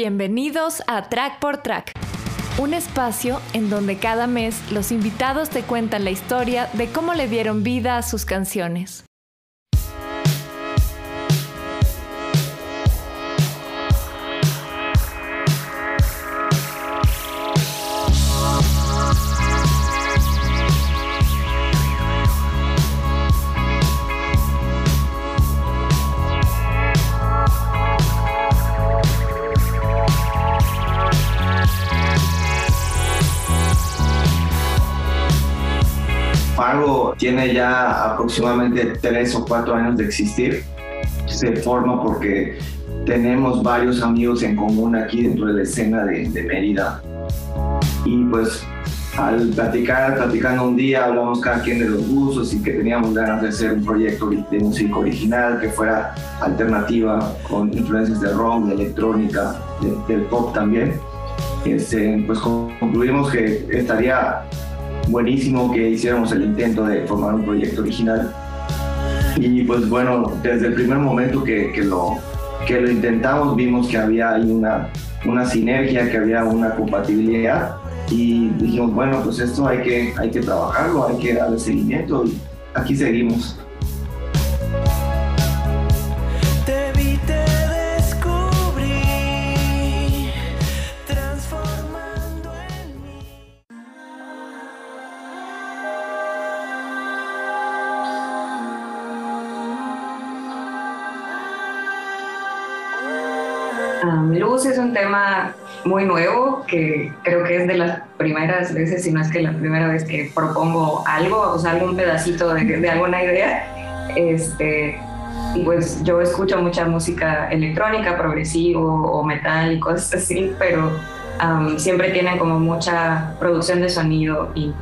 Bienvenidos a Track por Track, un espacio en donde cada mes los invitados te cuentan la historia de cómo le dieron vida a sus canciones. Tiene ya aproximadamente tres o cuatro años de existir. Se forma porque tenemos varios amigos en común aquí dentro de la escena de, de Mérida. Y pues al platicar, platicando un día, hablamos cada quien de los gustos y que teníamos ganas de hacer un proyecto de música original que fuera alternativa, con influencias de rock, de electrónica, del pop también. Este, pues concluimos que estaría buenísimo que hiciéramos el intento de formar un proyecto original. Y pues bueno, desde el primer momento que, que lo, que lo intentamos vimos que había ahí una, una sinergia, que había una compatibilidad y dijimos, bueno, pues esto hay que, hay que trabajarlo, hay que darle seguimiento y aquí seguimos. Luz es un tema muy nuevo que creo que es de las primeras veces, si no es que la primera vez que propongo algo, o sea, algún pedacito de, de alguna idea. Este, y pues yo escucho mucha música electrónica, progresivo o metal y cosas así, pero siempre tienen como mucha producción de sonido y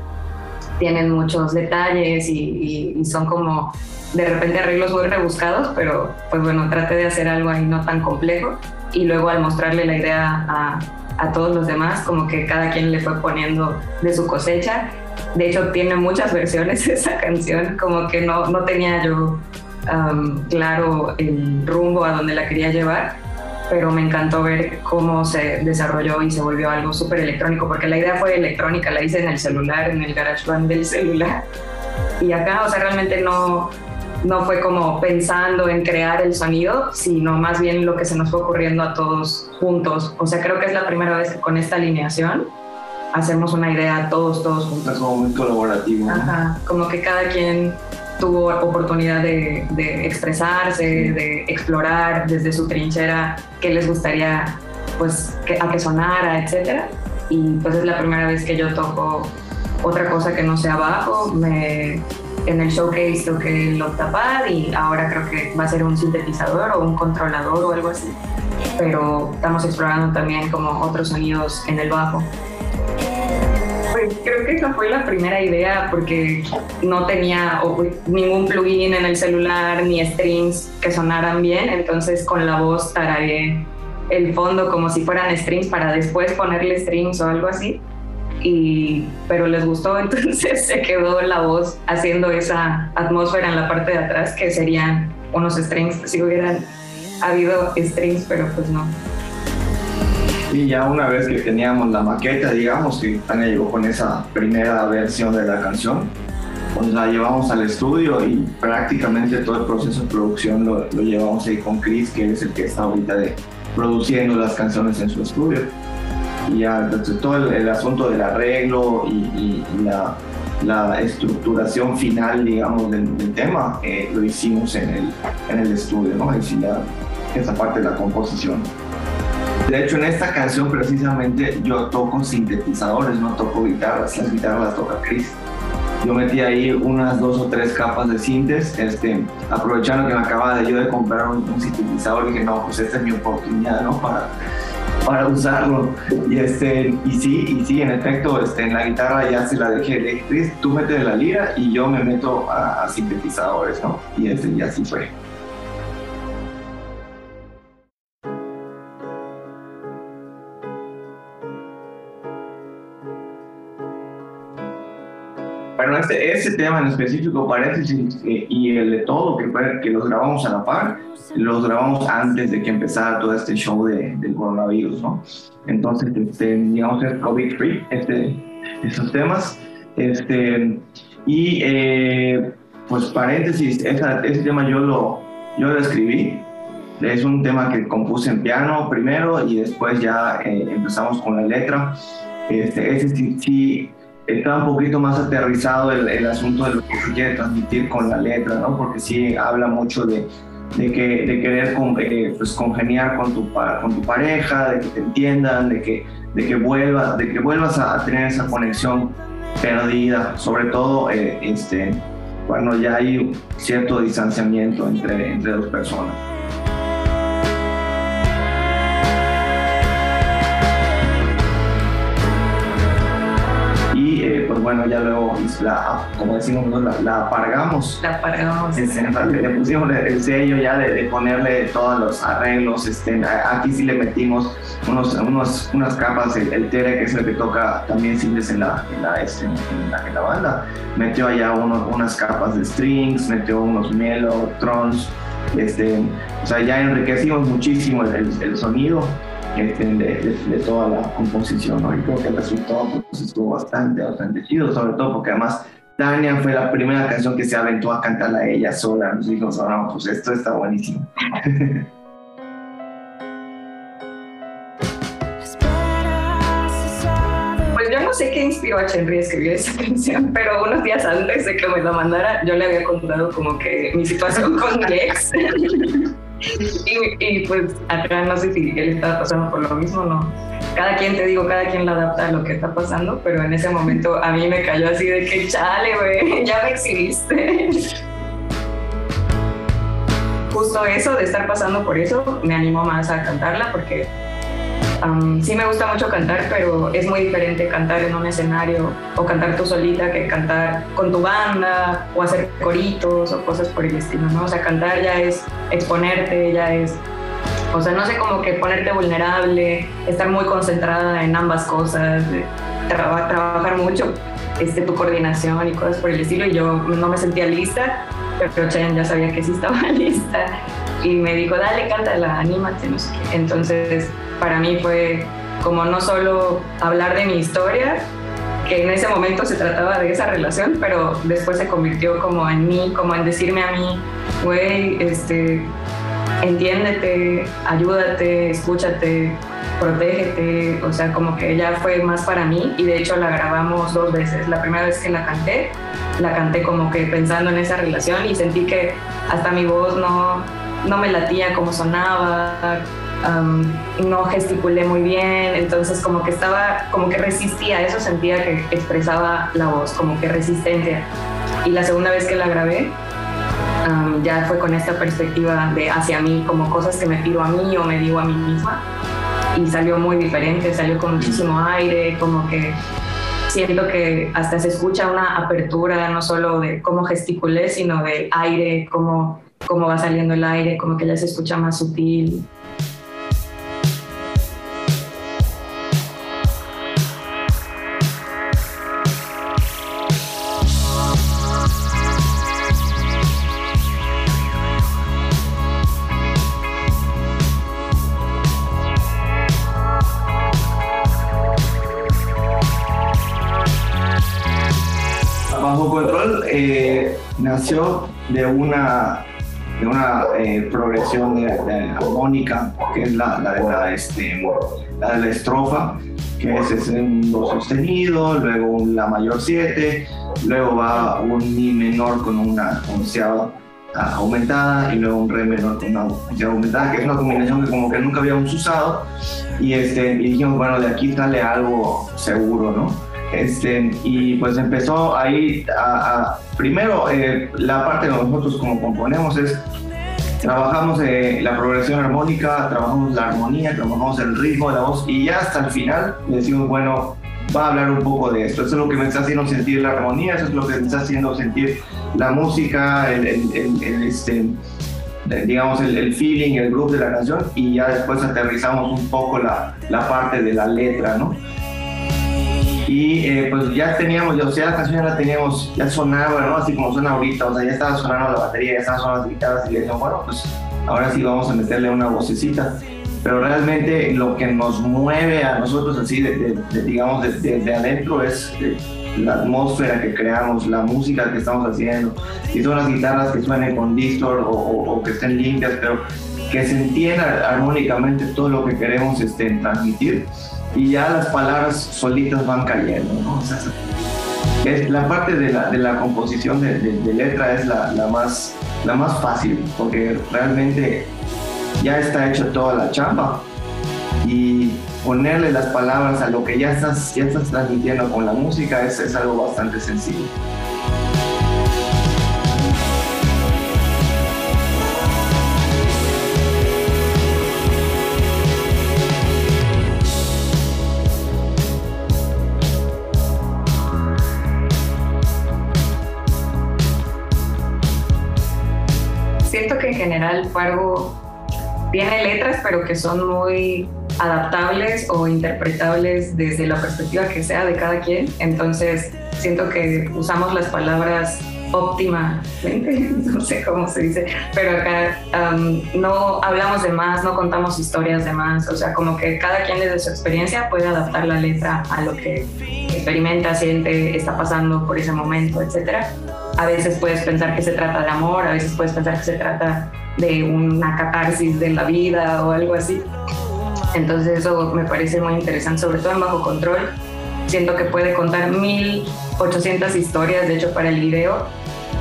tienen muchos detalles y, y, son como de repente arreglos muy rebuscados, pero pues bueno, trate de hacer algo ahí no tan complejo y luego al mostrarle la idea a, a todos los demás, como que cada quien le fue poniendo de su cosecha. De hecho, tiene muchas versiones esa canción, como que no, no tenía yo claro el rumbo a donde la quería llevar, pero me encantó ver cómo se desarrolló y se volvió algo súper electrónico, porque la idea fue electrónica, la hice en el celular, en el GarageBand del celular. Y acá, o sea, realmente no, no fue como pensando en crear el sonido, sino más bien lo que se nos fue ocurriendo a todos juntos. O sea, creo que es la primera vez que con esta alineación hacemos una idea todos, todos juntos. Es como muy colaborativo. Ajá, como que cada quien tuvo oportunidad de, de, expresarse, de explorar desde su trinchera qué les gustaría pues que, a que sonara, etcétera. Y pues es la primera vez que yo toco otra cosa que no sea bajo. Me, en el showcase toqué el octapad y ahora creo que va a ser un sintetizador o un controlador o algo así. Pero estamos explorando también como otros sonidos en el bajo. Pues creo que esa fue la primera idea porque no tenía ningún plugin en el celular ni strings que sonaran bien, entonces con la voz tarareé el fondo como si fueran strings para después ponerle strings o algo así y, pero les gustó, entonces se quedó la voz haciendo esa atmósfera en la parte de atrás que serían unos strings, si hubieran habido strings, pero pues no. Y ya una vez que teníamos la maqueta, digamos, que Tania llegó con esa primera versión de la canción, pues la llevamos al estudio y prácticamente todo el proceso de producción lo, lo llevamos ahí con Chris, que es el que está ahorita de, produciendo las canciones en su estudio y ya todo el, asunto del arreglo y, la, la, estructuración final, digamos, del, tema, eh, lo hicimos en el, en el estudio, ¿no? Es esa parte de la composición. De hecho, en esta canción precisamente yo toco sintetizadores, no toco guitarras, las guitarras las toca Chris. Yo metí ahí unas dos o tres capas de sintes, este, aprovechando que me acababa de yo de comprar un, un sintetizador, dije, no, pues esta es mi oportunidad, ¿no? Para, para usarlo. Y, este, y sí, y sí, en efecto, este, en la guitarra ya se la dejé de tú metes la lira y yo me meto a, sintetizadores, ¿no? Y, este, y así fue. Bueno, este, este tema en específico, paréntesis, y el de todo, que, que los grabamos a la par, los grabamos antes de que empezara todo este show de, del coronavirus, ¿no? Entonces, este, digamos, es COVID-free, este, estos temas. Este, y, eh, pues, paréntesis, ese tema yo lo, yo lo escribí. Es un tema que compuse en piano primero y después ya eh, empezamos con la letra. Este, ese sí, sí está un poquito más aterrizado el, el, asunto de lo que se quiere transmitir con la letra, ¿no? Porque sí habla mucho de, de, que, de querer eh, pues, congeniar con tu, con tu pareja, de que te entiendan, de que, de que, vuelvas, de que vuelvas a tener esa conexión perdida, sobre todo eh, este, cuando ya hay cierto distanciamiento entre, entre dos personas. Bueno, ya luego, la, como decimos, la, la apargamos. La apargamos. Este, le pusimos el sello ya de, ponerle todos los arreglos. Este, aquí sí le metimos unos, unos, unas capas, el, Tere, que es el que toca también simples en la, en la, este, en la, en la banda, metió allá unos, unas capas de strings, metió unos mellotrons. Este, o sea, ya enriquecimos muchísimo el, el sonido de, toda la composición, ¿no? Y creo que el resultado pues, estuvo bastante, bastante chido, sobre todo porque además Tania fue la primera canción que se aventó a cantarla ella sola, nos dijo, no, pues esto está buenísimo. Pues sé qué inspiró a Chenry a escribir esa canción, pero unos días antes de que me la mandara, yo le había contado como que mi situación con mi ex. Y, pues acá no sé si él estaba pasando por lo mismo, no. Cada quien, te digo, cada quien la adapta a lo que está pasando, pero en ese momento a mí me cayó así de que chale, güey, ya me exhibiste. Justo eso de estar pasando por eso me animó más a cantarla porque sí me gusta mucho cantar, pero es muy diferente cantar en un escenario o cantar tú solita que cantar con tu banda o hacer coritos o cosas por el estilo, ¿no? O sea, cantar ya es exponerte, ya es, o sea, no sé, como que ponerte vulnerable, estar muy concentrada en ambas cosas, trabajar mucho este, tu coordinación y cosas por el estilo y yo no me sentía lista, pero Chen ya sabía que sí estaba lista y me dijo, dale, cántala, anímate, no sé qué. Entonces, para mí fue como no solo hablar de mi historia, que en ese momento se trataba de esa relación, pero después se convirtió como en mí, como en decirme a mí, güey, este, entiéndete, ayúdate, escúchate, protégete, o sea, como que ella fue más para mí y de hecho la grabamos dos veces. La primera vez que la canté, la canté como que pensando en esa relación y sentí que hasta mi voz no, no me latía como sonaba, no gesticulé muy bien, entonces como que estaba, como que resistía, eso sentía que expresaba la voz, como que resistencia. Y la segunda vez que la grabé, ya fue con esta perspectiva de hacia mí, como cosas que me pido a mí o me digo a mí misma. Y salió muy diferente, salió con muchísimo aire, como que siento que hasta se escucha una apertura, no solo de cómo gesticulé, sino del aire, cómo, cómo va saliendo el aire, como que ya se escucha más sutil. Nació de una, de una eh, progresión de, armónica, que es la, de la, este, la de la estrofa, que es, es un do sostenido, luego la mayor 7, luego va un mi menor con una onceava aumentada y luego un re menor con una onceava aumentada, que es una combinación que como que nunca habíamos usado y, este, y dijimos, bueno, de aquí sale algo seguro, ¿no? Este, y pues empezó ahí a, primero eh, la parte de nosotros como componemos es trabajamos eh, la progresión armónica, trabajamos la armonía, trabajamos el ritmo de la voz y ya hasta el final decimos, bueno, va a hablar un poco de esto. Eso es lo que me está haciendo sentir la armonía, eso es lo que me está haciendo sentir la música, el, este, digamos, el, feeling, el groove de la canción y ya después aterrizamos un poco la, la parte de la letra, ¿no? Y eh, pues ya teníamos, o sea, la canción ya la teníamos, ya sonaba, ¿no? Así como suena ahorita, o sea, ya estaba sonando la batería, ya estaban sonando las guitarras y le dijeron, bueno, pues ahora sí vamos a meterle una vocecita. Pero realmente lo que nos mueve a nosotros así, de, digamos, desde de, adentro es eh, la atmósfera que creamos, la música que estamos haciendo, y son las guitarras que suenen con distort o, o, que estén limpias, pero que se entienda armónicamente todo lo que queremos este, transmitir y ya las palabras solitas van cayendo. ¿no? es, la parte de la, de la composición de, de, letra es la, la, más, la más fácil, porque realmente ya está hecha toda la chamba y ponerle las palabras a lo que ya estás, ya estás transmitiendo con la música es, es algo bastante sencillo. General Fargo tiene letras, pero que son muy adaptables o interpretables desde la perspectiva que sea de cada quien. Entonces, siento que usamos las palabras óptimamente, no sé cómo se dice, pero acá no hablamos de más, no contamos historias de más, o sea, como que cada quien desde su experiencia puede adaptar la letra a lo que experimenta, siente, está pasando por ese momento, etcétera a veces puedes pensar que se trata de amor, a veces puedes pensar que se trata de una catarsis de la vida o algo así. Entonces eso me parece muy interesante, sobre todo en Bajo Control. Siento que puede contar 1800 historias, de hecho para el video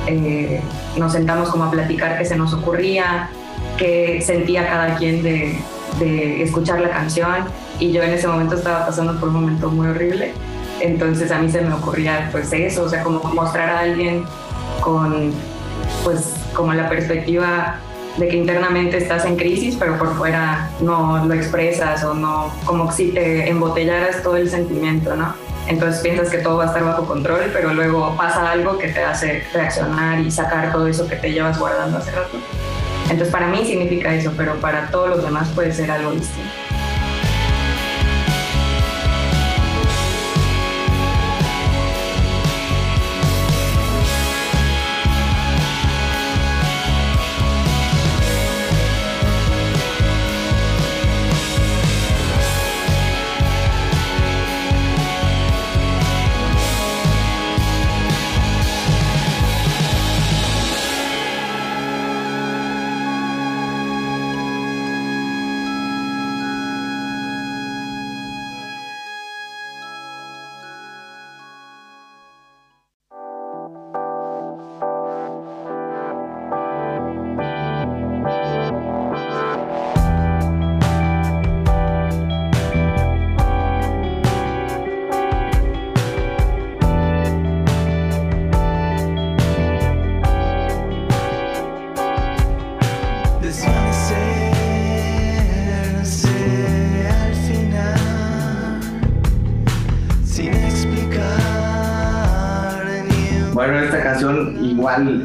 eh, nos sentamos como a platicar qué se nos ocurría, qué sentía cada quien de, de escuchar la canción y yo en ese momento estaba pasando por un momento muy horrible. Entonces a mí se me ocurría pues eso, o sea, como mostrar a alguien con pues como la perspectiva de que internamente estás en crisis, pero por fuera no lo expresas o no, como si te embotellaras todo el sentimiento, ¿no? Entonces piensas que todo va a estar bajo control, pero luego pasa algo que te hace reaccionar y sacar todo eso que te llevas guardando hace rato. Entonces para mí significa eso, pero para todos los demás puede ser algo distinto.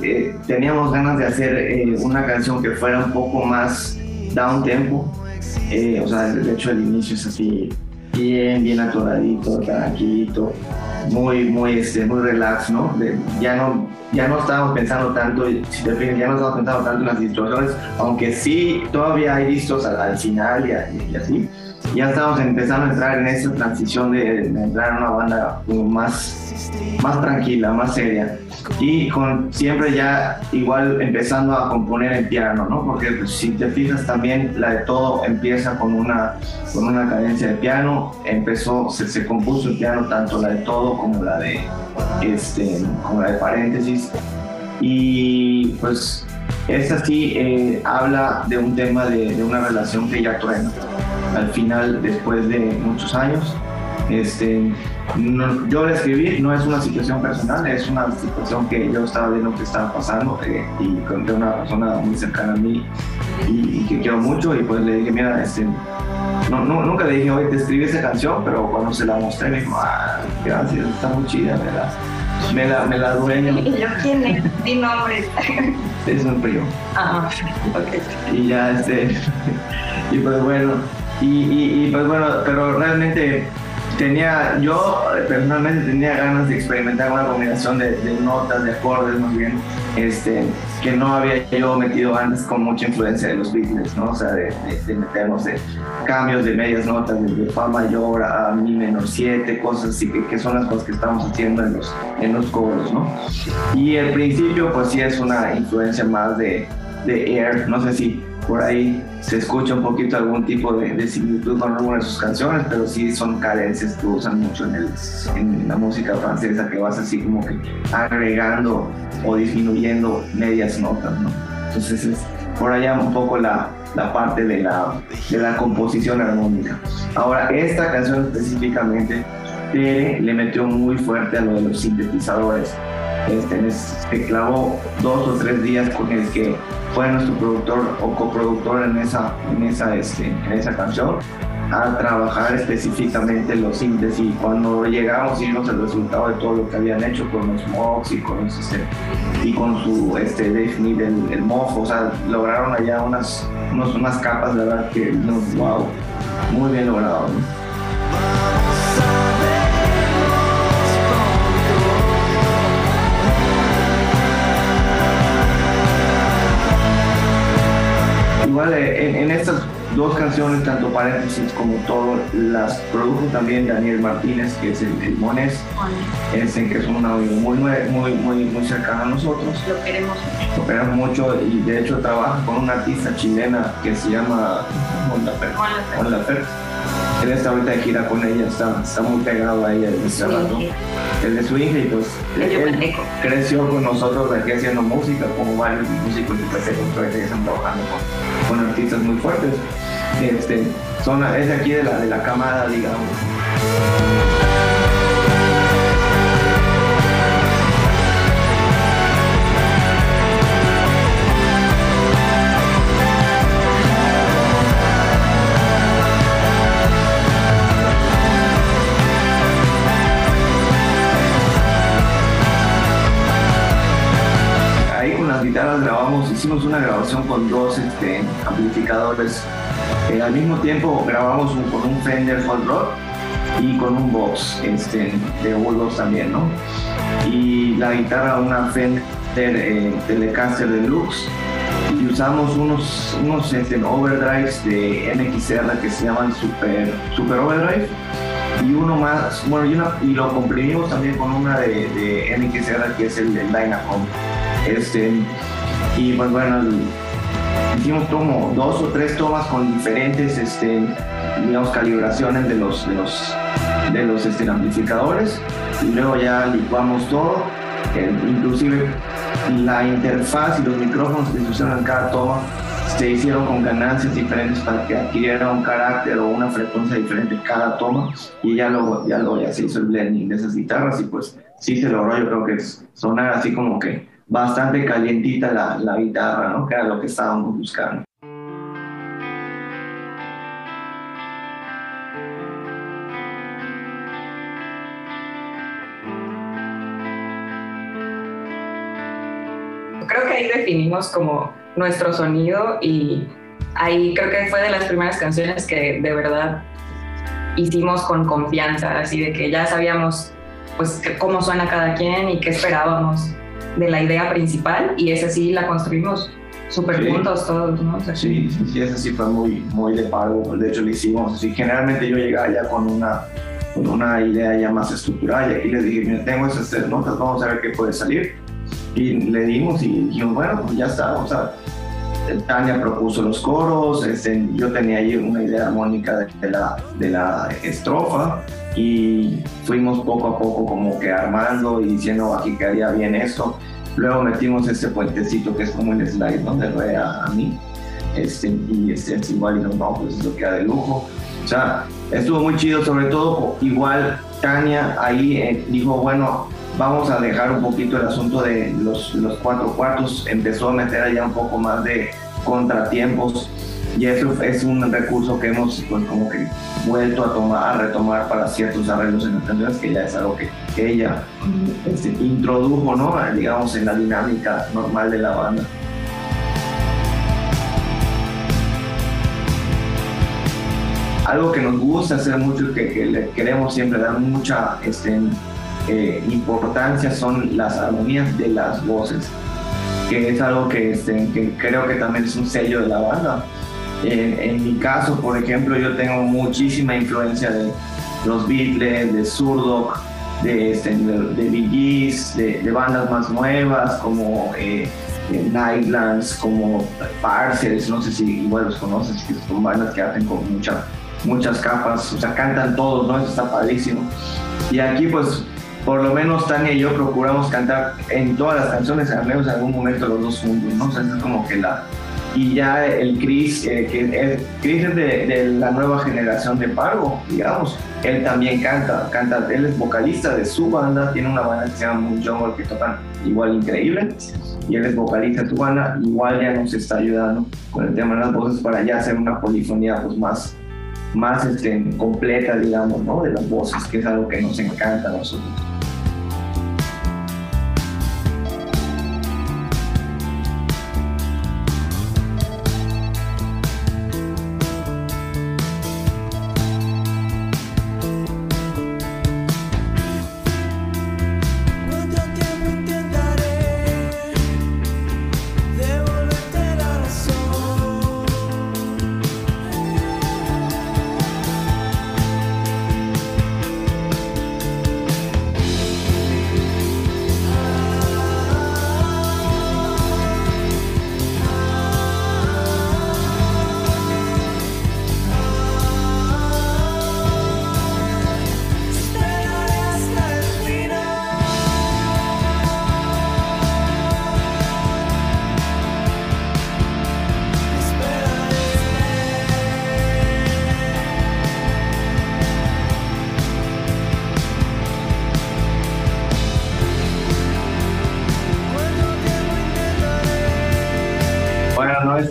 Eh, teníamos ganas de hacer eh, una canción que fuera un poco más down tempo. Eh, o sea, de hecho el inicio es así bien, bien atoradito, tranquilito, muy, muy, este, muy relax, ¿no? ya no ya no estábamos pensando tanto, si te fijas, ya no estábamos pensando tanto en las situaciones, aunque sí todavía hay listos al, final y, así, ya estábamos empezando a entrar en esa transición de, de entrar en una banda más, más tranquila, más seria. Y con siempre ya igual empezando a componer en piano, ¿no? Porque pues, si te fijas también la de todo empieza con una, con una cadencia de piano, empezó, se, se compuso el piano tanto la de todo como la de, este, como la de paréntesis. Y pues esta sí eh, habla de un tema de, de, una relación que ya truena al final después de muchos años este, yo la escribí, no es una situación personal, es una situación que yo estaba viendo que estaba pasando eh, y con una persona muy cercana a mí y, que quiero mucho y pues le dije, mira, este, no, nunca le dije, oye, te escribí esa canción, pero cuando se la mostré me dijo, ah, gracias, está muy chida, me la, me la, me la dueño. ¿Y yo quién es? Di nombre. Es un primo. Ah, ok. Y ya, este, y pues bueno, y, y, y pues bueno, pero realmente tenía, yo personalmente tenía ganas de experimentar una combinación de, notas, de acordes más bien, este, que no había yo metido antes con mucha influencia de los Beatles, ¿no? O sea, de, meternos de cambios de medias notas, de, fa mayor a mi menor 7, cosas así, que, que, son las cosas que estamos haciendo en los, en los ¿no? Y el principio, pues sí es una influencia más de, de Air, no sé si por ahí se escucha un poquito algún tipo de, similitud con alguna de sus canciones, pero sí son carencias que usan mucho en, el, en la música francesa, que vas así como que agregando o disminuyendo medias notas, ¿no? Entonces es por allá un poco la, la parte de la, de la composición armónica. Ahora, esta canción específicamente le metió muy fuerte a lo de los sintetizadores. Este, se clavó dos o tres días con el que fue nuestro productor o coproductor en esa, en esa, este, en esa canción a trabajar específicamente los síntesis y cuando llegamos y vimos el resultado de todo lo que habían hecho con los mocks y con, este, y con su este, Dave el, el mofo, o sea, lograron allá unas, unas capas, de verdad, que, wow, muy bien logrado. Igual eh, en, estas dos canciones, tanto paréntesis como todo, las produjo también Daniel Martínez, que es el, el Mones, este, que es un audio muy, muy, muy, muy cercano a nosotros. Lo queremos mucho. Lo queremos mucho y de hecho trabaja con una artista chilena que se llama Mon Laferte. Él está ahorita de gira con ella, está, está muy pegado a ella desde hace rato. El de swing y pues él creció con nosotros aquí haciendo música, como varios músicos de PC que están trabajando con, con, artistas muy fuertes. Este, son, es de aquí de la, de la camada, digamos. Hicimos una grabación con dos este, amplificadores. Eh, al mismo tiempo grabamos con un Fender Hot Rod y con un Box este, de Wolves también, ¿no? Y la guitarra una Fender eh, Telecaster Deluxe y usamos unos, unos este, overdrives de MXR que se llaman Super, Super Overdrive y uno más, bueno, y, lo comprimimos también con una de, de MXR que es el, el Dynacom. Este, y pues bueno, hicimos como dos o tres tomas con diferentes, este, digamos, calibraciones de los, de los, de los este, amplificadores. Y luego ya licuamos todo, eh, inclusive la interfaz y los micrófonos que se usaron en cada toma se hicieron con ganancias diferentes para que adquiriera un carácter o una frecuencia diferente cada toma. Y ya luego ya, lo, ya se hizo el blending de esas guitarras y pues sí se logró. Yo creo que sonar así como que bastante calientita la, la guitarra, ¿no? que era lo que estábamos buscando. Creo que ahí definimos como nuestro sonido y ahí creo que fue de las primeras canciones que de verdad hicimos con confianza, así de que ya sabíamos pues cómo suena cada quien y qué esperábamos de la idea principal y esa sí la construimos súper juntos todos, ¿no? sí, sí, sí, esa sí fue muy, muy de pago, de hecho lo hicimos así. Generalmente yo llegaba ya con una, con una idea ya más estructurada y aquí les dije, mira, tengo esas tres notas, vamos a ver qué puede salir. Y le dimos y dijimos, bueno, pues ya está, o sea, Tania propuso los coros, este, yo tenía ahí una idea armónica de, la, de la estrofa y fuimos poco a poco como que armando y diciendo aquí quedaría bien esto. Luego metimos este puentecito que es como el slide donde rueda a mí este, y este, es igual y no, no, pues eso queda de lujo. O sea, estuvo muy chido, sobre todo igual Tania ahí eh, dijo, bueno, vamos a dejar un poquito el asunto de los, los cuatro cuartos, empezó a meter allá un poco más de contratiempos y eso es un recurso que hemos pues, como que vuelto a tomar, a retomar para ciertos arreglos en las canciones, que ya es algo que, ella este, introdujo, ¿no? digamos, en la dinámica normal de la banda. algo que nos gusta hacer mucho, que, que le queremos siempre dar mucha este, eh, importancia son las armonías de las voces, que es algo que, este, que creo que también es un sello de la banda. En mi caso, por ejemplo, yo tengo muchísima influencia de los Beatles, de Surdoc, de, este, de, de de, bandas más nuevas como eh, Nightlands, como Parcels, no sé si igual los conoces, que son bandas que hacen con mucha, muchas capas, o sea, cantan todos, ¿no? Eso está padrísimo. Y aquí pues por lo menos Tania y yo procuramos cantar en todas las canciones, al menos en algún momento los dos juntos, ¿no? O sea, es como que la... Y ya el Chris, eh, que es, Chris es de, la nueva generación de Pargo, digamos. Él también canta, canta, él es vocalista de su banda, tiene una banda que se llama Moon Jungle que tocan igual increíble. Y él es vocalista de su banda, igual ya nos está ayudando con el tema de las voces para ya hacer una polifonía pues más, más este, completa, digamos, ¿no? De las voces, que es algo que nos encanta a nosotros.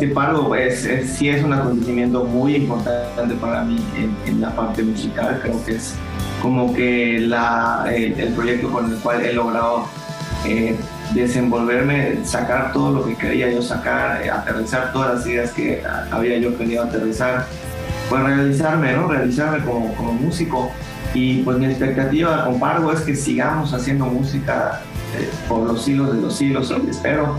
Este paro es, sí es un acontecimiento muy importante para mí en, la parte musical. Creo que es como que la, el, proyecto con el cual he logrado eh, desenvolverme, sacar todo lo que quería yo sacar, eh, aterrizar todas las ideas que había yo querido aterrizar, pues realizarme, ¿no? Realizarme como, músico. Y pues mi expectativa con Pargo es que sigamos haciendo música eh, por los siglos de los siglos, espero.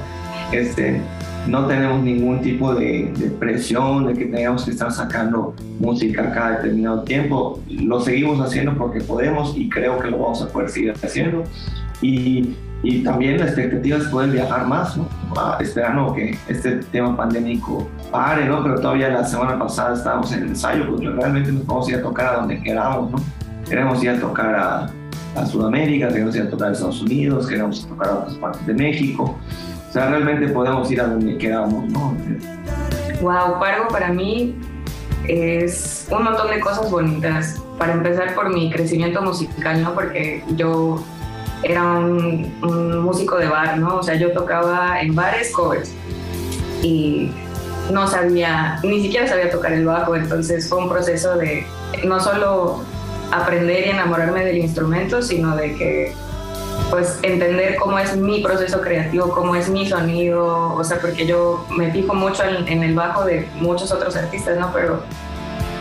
Este, no tenemos ningún tipo de, presión de que tengamos que estar sacando música cada determinado tiempo. Lo seguimos haciendo porque podemos y creo que lo vamos a poder seguir haciendo. Y, y también la expectativa es poder viajar más, ¿no? Ah, esperando que este tema pandémico pare, ¿no? Pero todavía la semana pasada estábamos en el ensayo, porque realmente nos vamos a ir a tocar a donde queramos, ¿no? Queremos ir a tocar a, a Sudamérica, queremos ir a tocar a Estados Unidos, queremos tocar a otras partes de México. O sea, realmente podemos ir a donde queramos, ¿no? Wow, Pargo para mí es un montón de cosas bonitas. Para empezar por mi crecimiento musical, ¿no? Porque yo era un, músico de bar, ¿no? O sea, yo tocaba en bares covers y no sabía, ni siquiera sabía tocar el bajo, entonces fue un proceso de no solo aprender y enamorarme del instrumento, sino de que pues entender cómo es mi proceso creativo, cómo es mi sonido, o sea, porque yo me fijo mucho en, el bajo de muchos otros artistas, ¿no? Pero,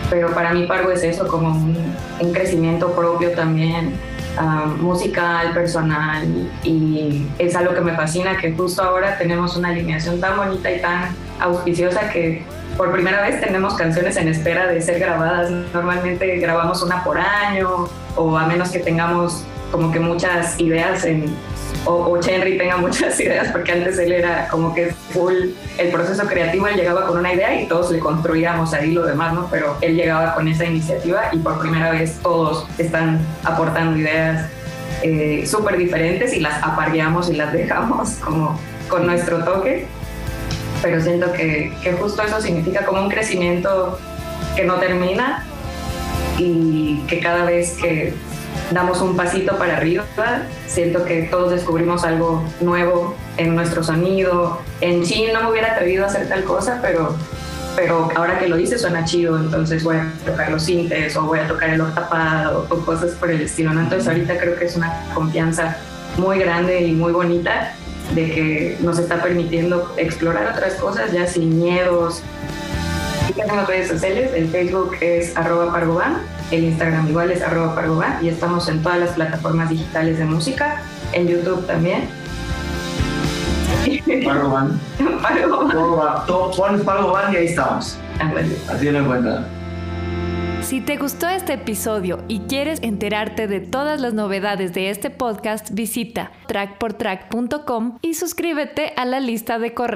pero para mí Pargo es eso, como un, crecimiento propio también, ah, musical, personal, y es algo que me fascina, que justo ahora tenemos una alineación tan bonita y tan auspiciosa que por primera vez tenemos canciones en espera de ser grabadas. Normalmente grabamos una por año, o a menos que tengamos como que muchas ideas en, o, o Henry tenga muchas ideas, porque antes él era como que full el proceso creativo, él llegaba con una idea y todos le construíamos ahí lo demás, ¿no? Pero él llegaba con esa iniciativa y por primera vez todos están aportando ideas eh, súper diferentes y las apareamos y las dejamos como con nuestro toque. Pero siento que, que justo eso significa como un crecimiento que no termina y que cada vez que damos un pasito para arriba, siento que todos descubrimos algo nuevo en nuestro sonido. En Chin no me hubiera atrevido a hacer tal cosa, pero, pero ahora que lo hice suena chido, entonces voy a tocar los sintes o voy a tocar el octapad o, cosas por el estilo. Entonces ahorita creo que es una confianza muy grande y muy bonita de que nos está permitiendo explorar otras cosas ya sin miedos Así tenemos redes sociales, el Facebook es arroba pargoban, el Instagram igual es arroba pargoban y estamos en todas las plataformas digitales de música, en YouTube también. Pargoban. Pargoban. Pones Pargoban y ahí estamos. Ándale. Así lo encuentran. Si te gustó este episodio y quieres enterarte de todas las novedades de este podcast, visita trackportrack.com y suscríbete a la lista de correo.